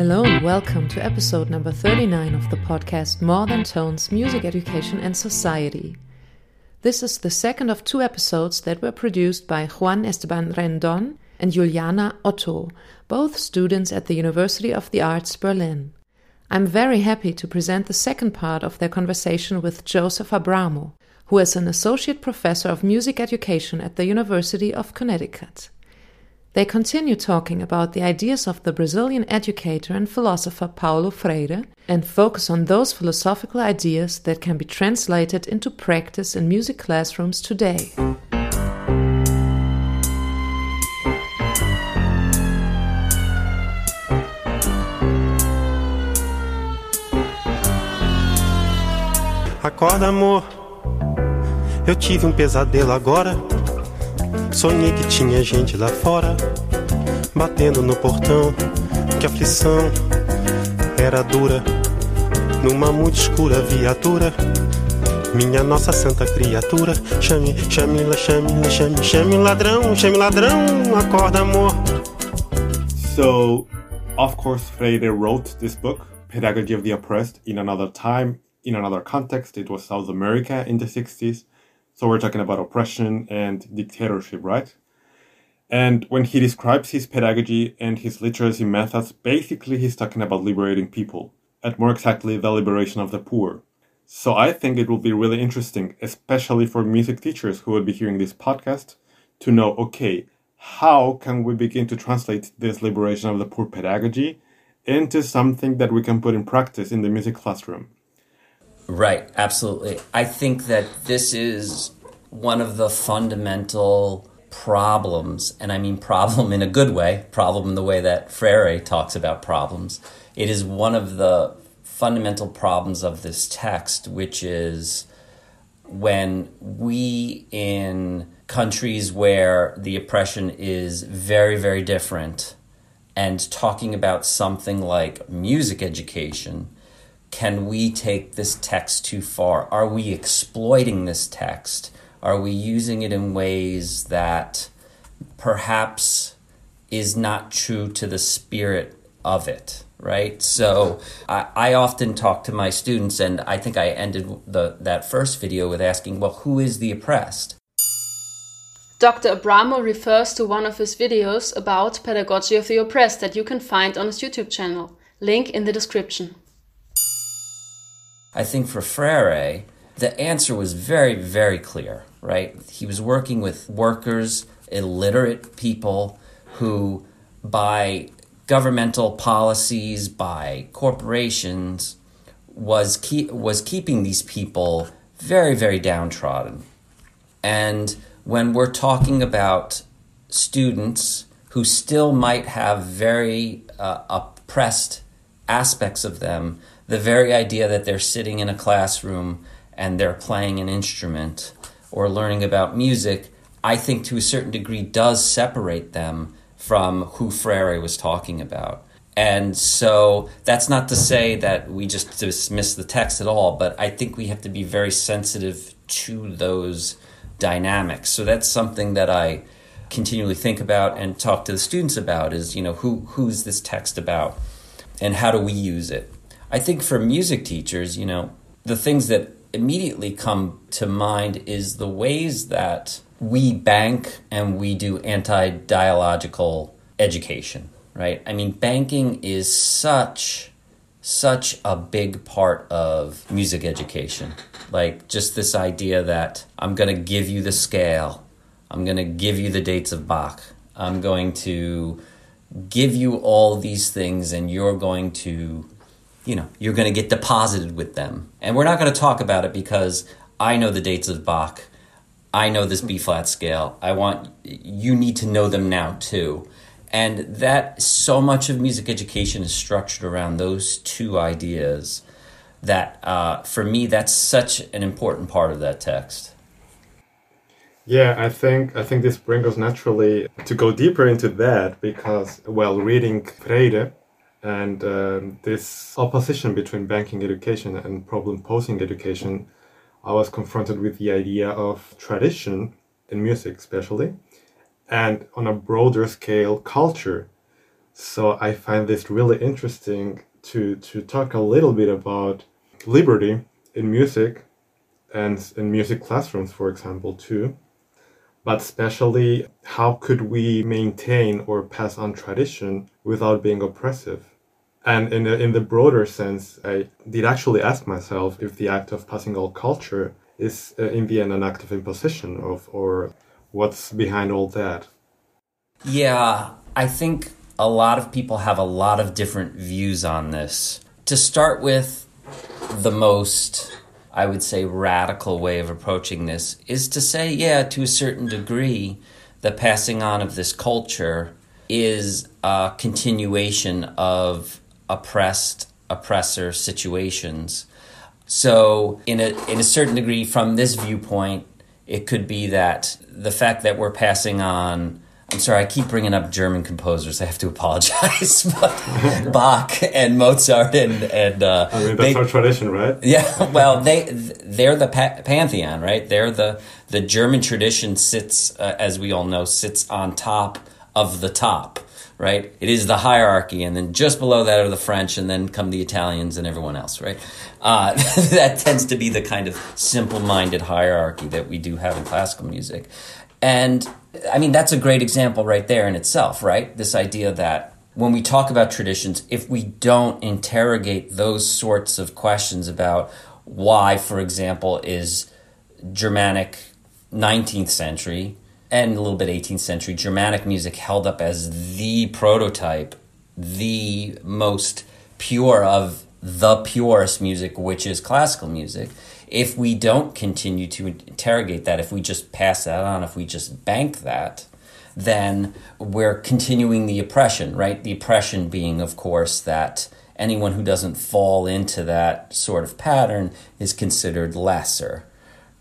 Hello and welcome to episode number 39 of the podcast More Than Tones Music Education and Society. This is the second of two episodes that were produced by Juan Esteban Rendon and Juliana Otto, both students at the University of the Arts Berlin. I'm very happy to present the second part of their conversation with Joseph Abramo, who is an associate professor of music education at the University of Connecticut. They continue talking about the ideas of the Brazilian educator and philosopher Paulo Freire and focus on those philosophical ideas that can be translated into practice in music classrooms today. Acorda, amor. Eu tive um pesadelo agora. Sonhei que tinha gente lá fora, batendo no portão. Que aflição era dura, numa muito escura viatura. Minha nossa santa criatura, chame, chame, chame, chame, chame ladrão, chame ladrão, acorda, amor. So, of course, Freire wrote this book, Pedagogy of the Oppressed, in another time, in another context. It was South America in the 60s. So we're talking about oppression and dictatorship, right? And when he describes his pedagogy and his literacy methods, basically he's talking about liberating people, and more exactly, the liberation of the poor. So I think it will be really interesting, especially for music teachers who will be hearing this podcast, to know okay, how can we begin to translate this liberation of the poor pedagogy into something that we can put in practice in the music classroom? Right, absolutely. I think that this is one of the fundamental problems, and I mean problem in a good way, problem in the way that Freire talks about problems. It is one of the fundamental problems of this text, which is when we in countries where the oppression is very, very different and talking about something like music education can we take this text too far? Are we exploiting this text? Are we using it in ways that perhaps is not true to the spirit of it? Right. So I, I often talk to my students, and I think I ended the, that first video with asking, well, who is the oppressed? Dr. Abramo refers to one of his videos about pedagogy of the oppressed that you can find on his YouTube channel. Link in the description. I think for Freire, the answer was very, very clear, right? He was working with workers, illiterate people who, by governmental policies, by corporations, was keep, was keeping these people very, very downtrodden. And when we're talking about students who still might have very uh, oppressed aspects of them, the very idea that they're sitting in a classroom and they're playing an instrument or learning about music, I think to a certain degree does separate them from who Freire was talking about. And so that's not to say that we just dismiss the text at all, but I think we have to be very sensitive to those dynamics. So that's something that I continually think about and talk to the students about is, you know, who who's this text about and how do we use it? I think for music teachers, you know, the things that immediately come to mind is the ways that we bank and we do anti dialogical education, right? I mean, banking is such such a big part of music education. Like just this idea that I'm going to give you the scale, I'm going to give you the dates of Bach, I'm going to give you all these things, and you're going to you know, you're going to get deposited with them. And we're not going to talk about it because I know the dates of Bach. I know this B flat scale. I want you need to know them now too. And that so much of music education is structured around those two ideas that uh, for me that's such an important part of that text. Yeah, I think I think this brings us naturally to go deeper into that because while reading Freire, and um, this opposition between banking education and problem posing education, I was confronted with the idea of tradition in music, especially, and on a broader scale, culture. So I find this really interesting to to talk a little bit about liberty in music and in music classrooms, for example, too. But especially, how could we maintain or pass on tradition without being oppressive? And in the, in the broader sense, I did actually ask myself if the act of passing on culture is uh, in the end an act of imposition of or what's behind all that. Yeah, I think a lot of people have a lot of different views on this. To start with, the most, I would say, radical way of approaching this is to say, yeah, to a certain degree, the passing on of this culture is a continuation of oppressed oppressor situations. So, in a in a certain degree, from this viewpoint, it could be that the fact that we're passing on I'm sorry, I keep bringing up German composers. I have to apologize. But Bach and Mozart and and uh, I mean that's they, our tradition, right? Yeah. Well, they they're the pa- pantheon, right? They're the the German tradition sits, uh, as we all know, sits on top of the top, right? It is the hierarchy, and then just below that are the French, and then come the Italians and everyone else, right? Uh, that tends to be the kind of simple-minded hierarchy that we do have in classical music, and I mean, that's a great example right there in itself, right? This idea that when we talk about traditions, if we don't interrogate those sorts of questions about why, for example, is Germanic 19th century and a little bit 18th century Germanic music held up as the prototype, the most pure of the purest music, which is classical music if we don't continue to interrogate that, if we just pass that on, if we just bank that, then we're continuing the oppression, right? The oppression being, of course, that anyone who doesn't fall into that sort of pattern is considered lesser.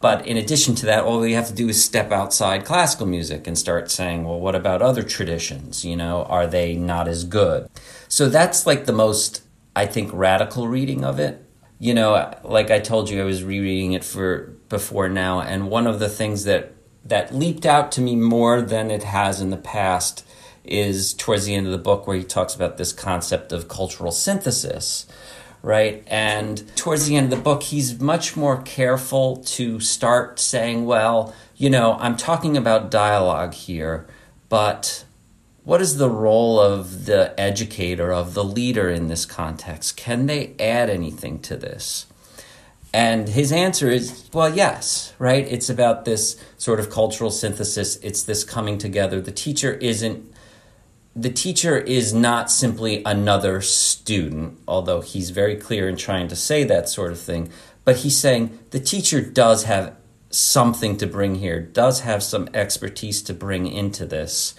But in addition to that, all we have to do is step outside classical music and start saying, well, what about other traditions? You know, are they not as good? So that's like the most, I think, radical reading of it you know, like I told you, I was rereading it for before now, and one of the things that that leaped out to me more than it has in the past is towards the end of the book where he talks about this concept of cultural synthesis, right? And towards the end of the book, he's much more careful to start saying, well, you know, I'm talking about dialogue here, but what is the role of the educator, of the leader in this context? Can they add anything to this? And his answer is, well, yes, right? It's about this sort of cultural synthesis. It's this coming together. The teacher isn't, the teacher is not simply another student, although he's very clear in trying to say that sort of thing. But he's saying the teacher does have something to bring here, does have some expertise to bring into this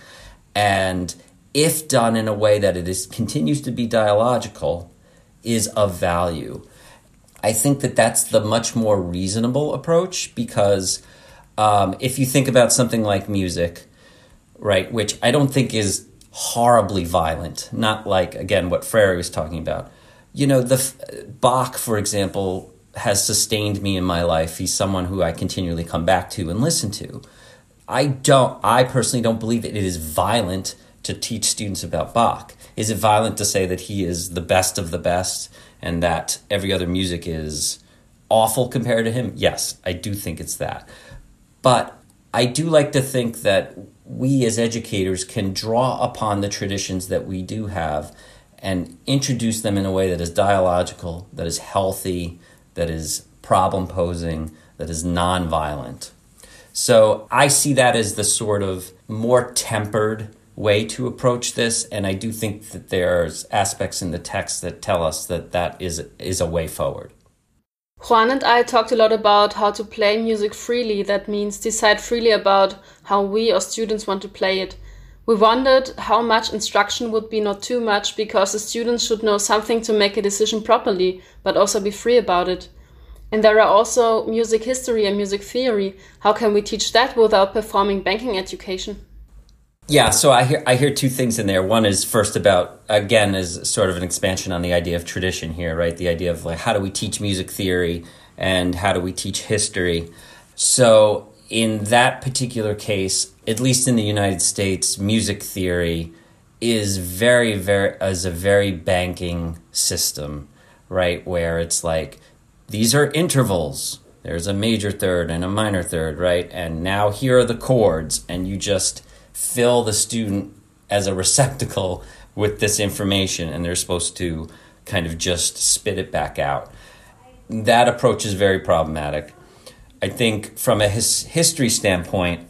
and if done in a way that it is continues to be dialogical is of value i think that that's the much more reasonable approach because um, if you think about something like music right which i don't think is horribly violent not like again what Freire was talking about you know the bach for example has sustained me in my life he's someone who i continually come back to and listen to I don't. I personally don't believe that it is violent to teach students about Bach. Is it violent to say that he is the best of the best and that every other music is awful compared to him? Yes, I do think it's that. But I do like to think that we as educators can draw upon the traditions that we do have and introduce them in a way that is dialogical, that is healthy, that is problem posing, that is non-violent. So I see that as the sort of more tempered way to approach this, and I do think that there's aspects in the text that tell us that that is is a way forward. Juan and I talked a lot about how to play music freely. That means decide freely about how we or students want to play it. We wondered how much instruction would be not too much because the students should know something to make a decision properly, but also be free about it. And there are also music history and music theory. How can we teach that without performing banking education? Yeah, so I hear I hear two things in there. One is first about again is sort of an expansion on the idea of tradition here, right? The idea of like how do we teach music theory and how do we teach history? So in that particular case, at least in the United States, music theory is very very is a very banking system, right? Where it's like these are intervals. There's a major third and a minor third, right? And now here are the chords, and you just fill the student as a receptacle with this information, and they're supposed to kind of just spit it back out. That approach is very problematic. I think from a his, history standpoint,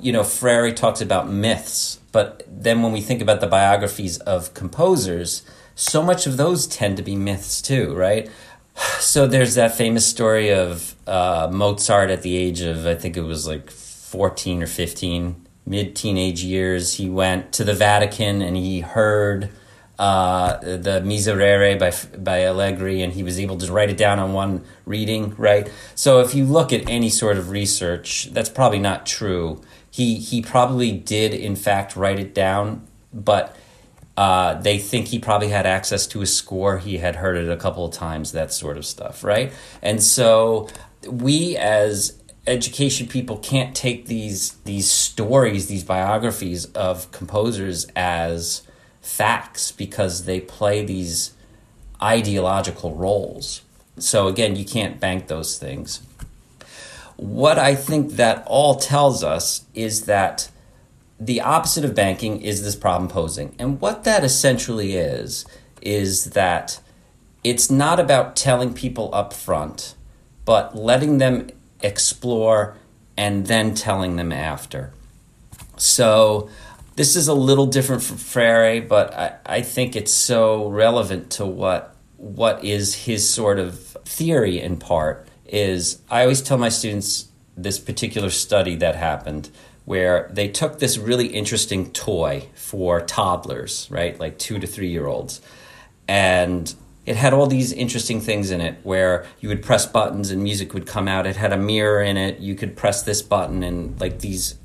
you know, Freire talks about myths, but then when we think about the biographies of composers, so much of those tend to be myths too, right? So there's that famous story of uh, Mozart at the age of, I think it was like 14 or 15, mid teenage years. He went to the Vatican and he heard uh, the Miserere by by Allegri, and he was able to write it down on one reading. Right. So if you look at any sort of research, that's probably not true. He he probably did in fact write it down, but. Uh, they think he probably had access to a score. He had heard it a couple of times, that sort of stuff, right? And so we as education people can't take these these stories, these biographies of composers as facts because they play these ideological roles. So again, you can't bank those things. What I think that all tells us is that the opposite of banking is this problem posing. And what that essentially is, is that it's not about telling people up front, but letting them explore and then telling them after. So this is a little different from Freire, but I, I think it's so relevant to what what is his sort of theory in part is I always tell my students this particular study that happened where they took this really interesting toy for toddlers, right? Like 2 to 3 year olds. And it had all these interesting things in it where you would press buttons and music would come out. It had a mirror in it. You could press this button and like these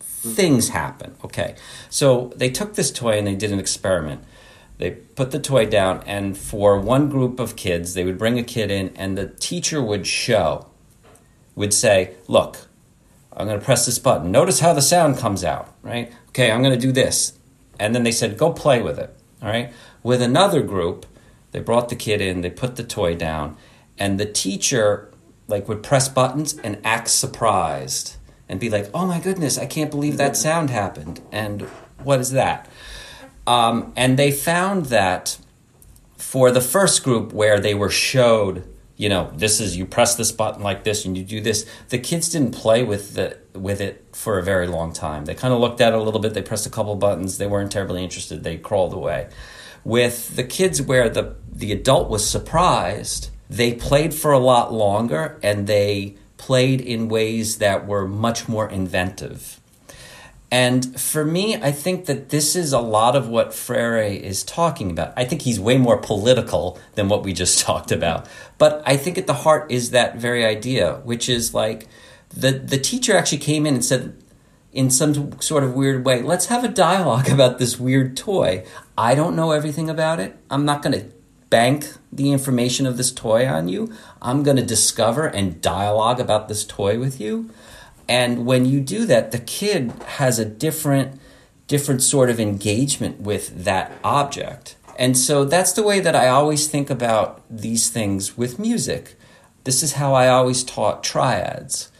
things happen. Okay. So they took this toy and they did an experiment. They put the toy down, and for one group of kids, they would bring a kid in, and the teacher would show, would say, Look, I'm going to press this button. Notice how the sound comes out, right? Okay, I'm going to do this. And then they said, Go play with it, all right? With another group, they brought the kid in, they put the toy down, and the teacher like would press buttons and act surprised and be like, oh my goodness, I can't believe that sound happened. And what is that? Um, and they found that for the first group where they were showed, you know, this is you press this button like this and you do this, the kids didn't play with the with it for a very long time. They kind of looked at it a little bit, they pressed a couple buttons, they weren't terribly interested, they crawled away. With the kids where the the adult was surprised, they played for a lot longer and they played in ways that were much more inventive. And for me, I think that this is a lot of what Freire is talking about. I think he's way more political than what we just talked about. But I think at the heart is that very idea, which is like the, the teacher actually came in and said, in some sort of weird way, let's have a dialogue about this weird toy. I don't know everything about it. I'm not going to bank the information of this toy on you. I'm going to discover and dialogue about this toy with you. And when you do that, the kid has a different different sort of engagement with that object. And so that's the way that I always think about these things with music. This is how I always taught triads.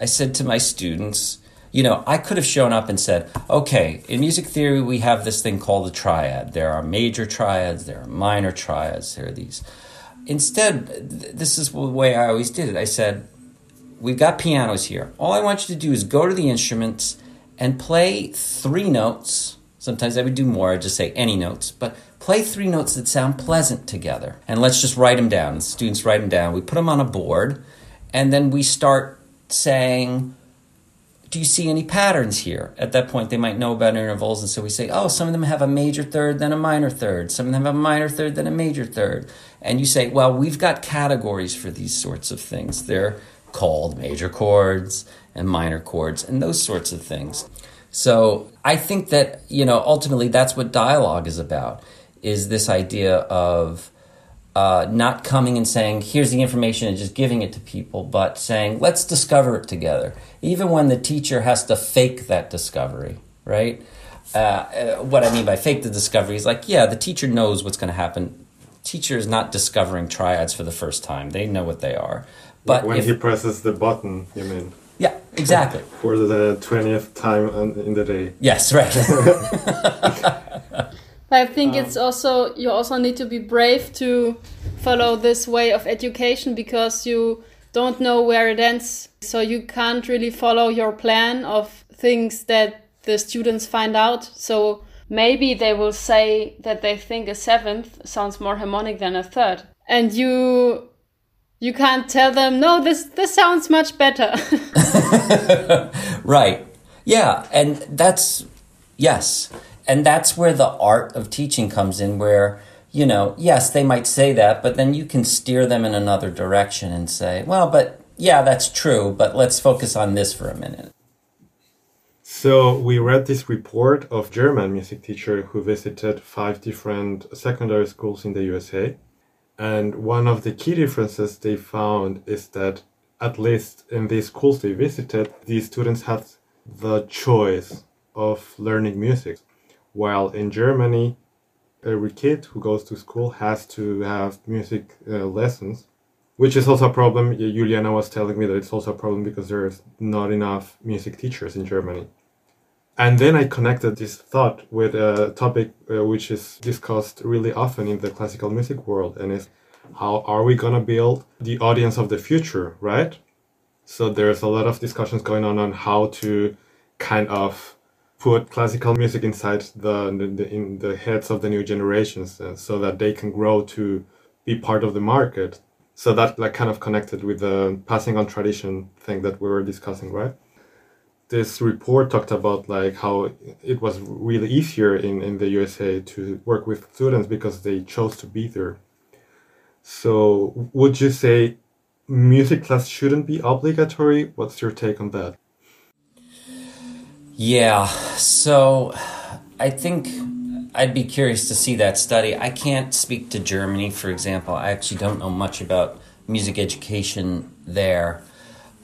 I said to my students, you know, I could have shown up and said, okay, in music theory, we have this thing called a triad. There are major triads, there are minor triads, there are these. Instead, this is the way I always did it. I said, we've got pianos here. All I want you to do is go to the instruments and play three notes. Sometimes I would do more, I'd just say any notes, but play three notes that sound pleasant together. And let's just write them down. The students write them down. We put them on a board, and then we start saying, do you see any patterns here? At that point, they might know about intervals, and so we say, oh, some of them have a major third, then a minor third. Some of them have a minor third, then a major third. And you say, well, we've got categories for these sorts of things. They're called major chords and minor chords and those sorts of things. So I think that, you know, ultimately that's what dialogue is about, is this idea of uh, not coming and saying, here's the information and just giving it to people, but saying, let's discover it together. Even when the teacher has to fake that discovery, right? Uh, uh, what I mean by fake the discovery is like, yeah, the teacher knows what's going to happen. Teacher is not discovering triads for the first time; they know what they are. But when if, he presses the button, you mean? yeah, exactly. For the twentieth time in the day. Yes, right. But I think it's um, also you also need to be brave to follow this way of education because you don't know where it ends. So you can't really follow your plan of things that the students find out. So maybe they will say that they think a seventh sounds more harmonic than a third. And you you can't tell them, no, this this sounds much better. Right. Yeah, and that's yes. And that's where the art of teaching comes in where you know, yes, they might say that, but then you can steer them in another direction and say, well, but yeah, that's true, but let's focus on this for a minute. So we read this report of German music teacher who visited five different secondary schools in the USA. And one of the key differences they found is that at least in these schools they visited, these students had the choice of learning music. While in Germany, every kid who goes to school has to have music uh, lessons, which is also a problem. Juliana was telling me that it's also a problem because there's not enough music teachers in Germany. And then I connected this thought with a topic uh, which is discussed really often in the classical music world, and is how are we gonna build the audience of the future, right? So there's a lot of discussions going on on how to kind of put classical music inside the, the, in the heads of the new generations, uh, so that they can grow to be part of the market. So that like kind of connected with the passing on tradition thing that we were discussing, right? this report talked about like how it was really easier in, in the USA to work with students because they chose to be there. So would you say music class shouldn't be obligatory? What's your take on that? Yeah, so I think I'd be curious to see that study. I can't speak to Germany, for example. I actually don't know much about music education there.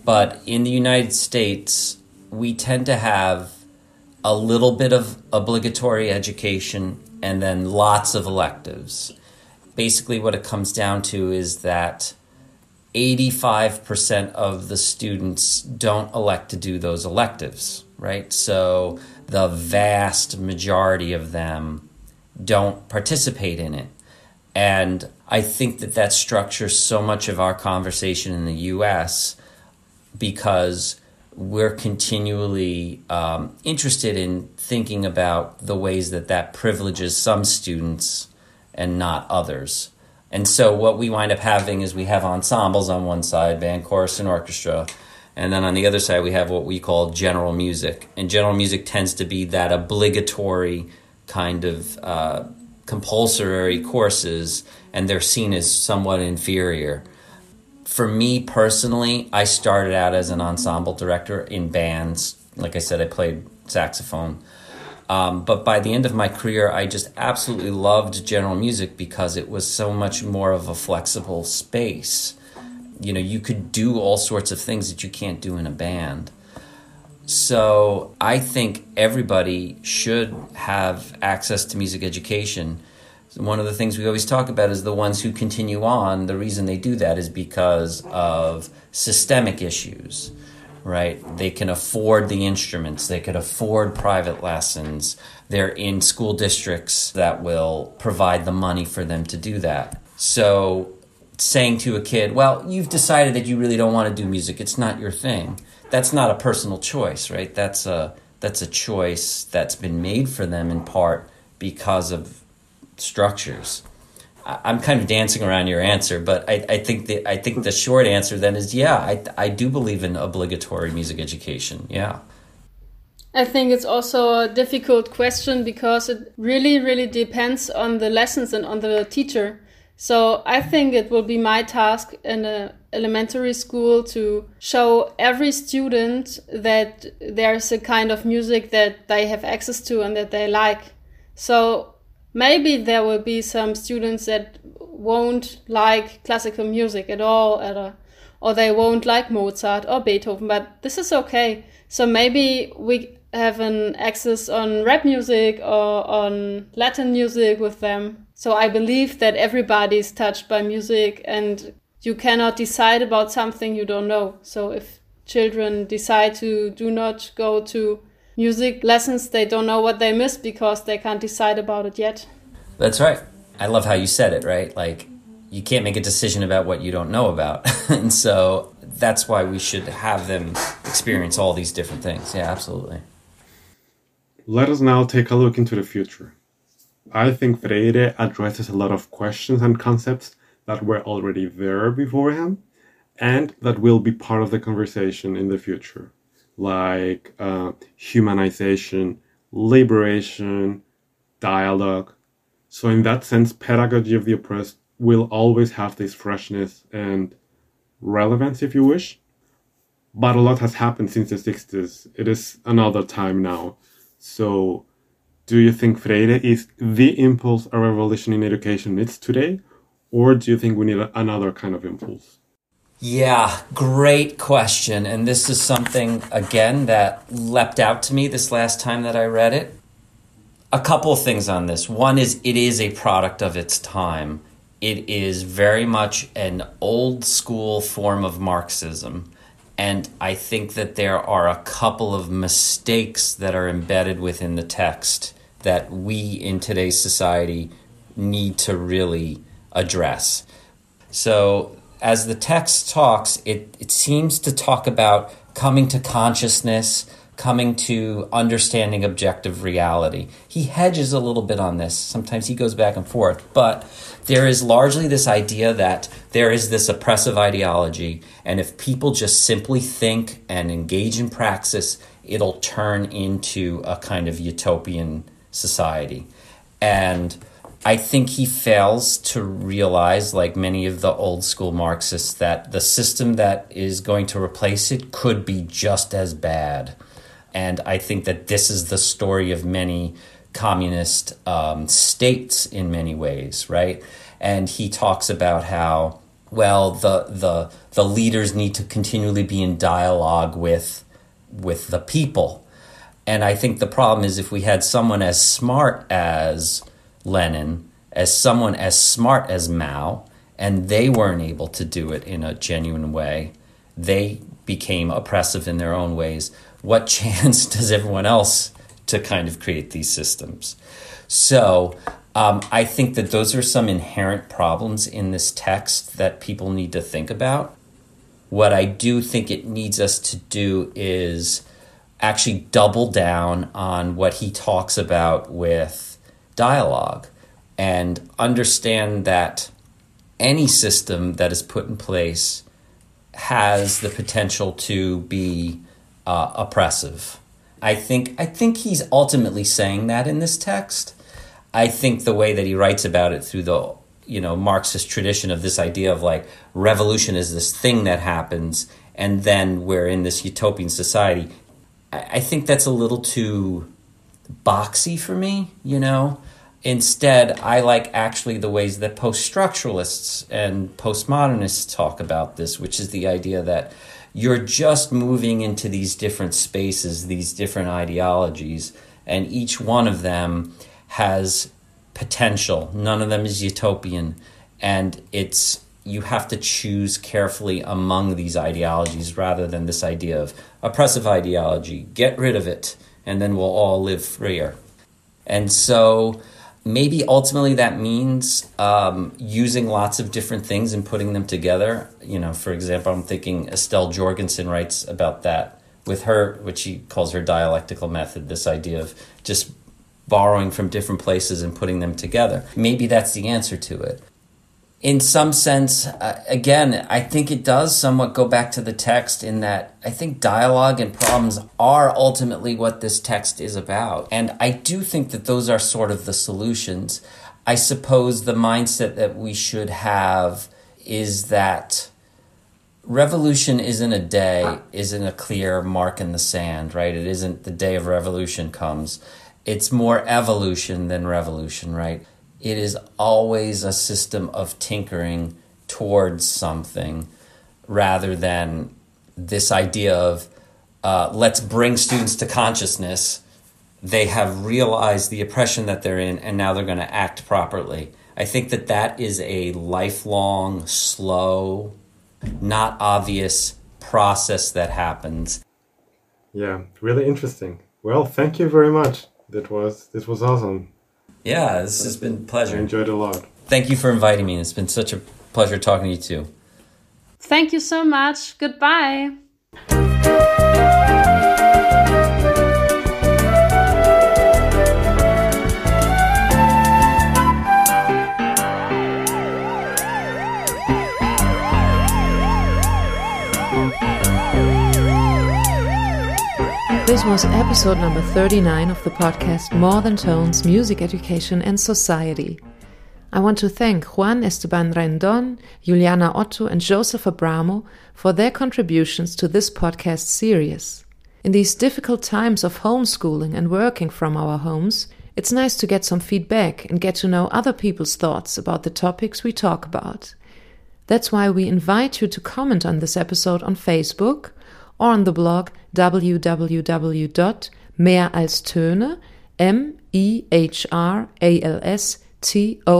But in the United States, we tend to have a little bit of obligatory education and then lots of electives. Basically, what it comes down to is that 85% of the students don't elect to do those electives, right? So the vast majority of them don't participate in it. And I think that that structures so much of our conversation in the US because we're continually um, interested in thinking about the ways that that privileges some students and not others. And so what we wind up having is we have ensembles on one side, band, chorus, and orchestra. And then on the other side, we have what we call general music. And general music tends to be that obligatory kind of uh, compulsory courses, and they're seen as somewhat inferior. For me personally, I started out as an ensemble director in bands. Like I said, I played saxophone. Um, but by the end of my career, I just absolutely loved general music because it was so much more of a flexible space. You know, you could do all sorts of things that you can't do in a band. So I think everybody should have access to music education. One of the things we always talk about is the ones who continue on. The reason they do that is because of systemic issues right? They can afford the instruments, they could afford private lessons. They're in school districts that will provide the money for them to do that. So, saying to a kid, well, you've decided that you really don't want to do music, it's not your thing. That's not a personal choice, right? That's a that's a choice that's been made for them in part because of structures. I'm kind of dancing around your answer, but I, I think the I think the short answer then is yeah, I I do believe in obligatory music education. Yeah. I think it's also a difficult question because it really, really depends on the lessons and on the teacher. So I think it will be my task in a elementary school to show every student that there's a kind of music that they have access to and that they like. So maybe there will be some students that won't like classical music at all at a, or they won't like Mozart or Beethoven, but this is okay. So maybe we have an access on rap music or on Latin music with them. So I believe that everybody is touched by music and you cannot decide about something you don't know. So if children decide to do not go to music lessons, they don't know what they miss because they can't decide about it yet. That's right. I love how you said it, right? Like you can't make a decision about what you don't know about. and so that's why we should have them experience all these different things. Yeah, absolutely. Let us now take a look into the future. I think Freire addresses a lot of questions and concepts that were already there before him and that will be part of the conversation in the future, like uh, humanization, liberation, dialogue. So, in that sense, pedagogy of the oppressed will always have this freshness and relevance, if you wish. But a lot has happened since the 60s. It is another time now. So, do you think Freire is the impulse a revolution in education needs today? Or do you think we need another kind of impulse? Yeah, great question. And this is something, again, that leapt out to me this last time that I read it. A couple things on this. One is it is a product of its time, it is very much an old school form of Marxism and I think that there are a couple of mistakes that are embedded within the text that we in today's society need to really address. So, as the text talks, it, it seems to talk about coming to consciousness, coming to understanding objective reality. He hedges a little bit on this. Sometimes he goes back and forth, but there is largely this idea that there is this oppressive ideology, and if people just simply think and engage in praxis, it'll turn into a kind of utopian society. And I think he fails to realize, like many of the old school Marxists, that the system that is going to replace it could be just as bad. And I think that this is the story of many communist um, states in many ways, right? And he talks about how well the the the leaders need to continually be in dialogue with with the people. And I think the problem is if we had someone as smart as Lenin, as someone as smart as Mao, and they weren't able to do it in a genuine way, they became oppressive in their own ways. What chance does everyone else to kind of create these systems. So um, I think that those are some inherent problems in this text that people need to think about. What I do think it needs us to do is actually double down on what he talks about with dialogue and understand that any system that is put in place has the potential to be uh, oppressive I think I think he's ultimately saying that in this text. I think the way that he writes about it through the you know Marxist tradition of this idea of like revolution is this thing that happens, and then we're in this utopian society. I, I think that's a little too boxy for me. You know, instead, I like actually the ways that post structuralists and postmodernists talk about this, which is the idea that you're just moving into these different spaces, these different ideologies, and each one of them has potential. None of them is utopian, and it's you have to choose carefully among these ideologies rather than this idea of oppressive ideology. Get rid of it, and then we'll all live freer. And so maybe ultimately that means um, using lots of different things and putting them together. You know, for example, I'm thinking Estelle Jorgensen writes about that with her, which she calls her dialectical method, this idea of just borrowing from different places and putting them together. Maybe that's the answer to it in some sense, uh, again, I think it does somewhat go back to the text in that I think dialogue and problems are ultimately what this text is about. And I do think that those are sort of the solutions. I suppose the mindset that we should have is that revolution isn't a day, isn't a clear mark in the sand, right? It isn't the day of revolution comes. It's more evolution than revolution, right? It is always a system of tinkering towards something rather than this idea of uh, let's bring students to consciousness, they have realized the oppression that they're in and now they're going to act properly. I think that that is a lifelong, slow, not obvious process that happens. Yeah, really interesting. Well, thank you very much. That was this was awesome. Yeah, this has been a pleasure. I enjoyed it a lot. Thank you for inviting me. It's been such a pleasure talking to you too. Thank you so much. Goodbye. This was episode number 39 of the podcast More Than Tones Music Education and Society. I want to thank Juan Esteban Rendon, Juliana Otto, and Joseph Abramo for their contributions to this podcast series. In these difficult times of homeschooling and working from our homes, it's nice to get some feedback and get to know other people's thoughts about the topics we talk about. That's why we invite you to comment on this episode on Facebook or on the blog www.mehralstöne, M-E-H-R-A-L-S-T-O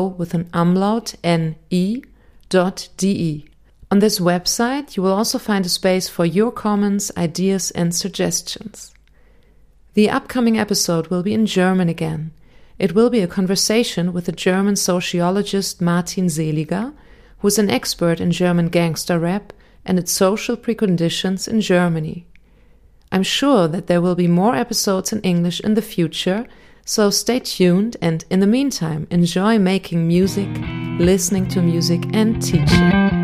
with an umlaut, N-E, dot D-E. On this website, you will also find a space for your comments, ideas, and suggestions. The upcoming episode will be in German again. It will be a conversation with the German sociologist Martin Seeliger, who is an expert in German gangster rap and its social preconditions in Germany. I'm sure that there will be more episodes in English in the future, so stay tuned and in the meantime, enjoy making music, listening to music, and teaching.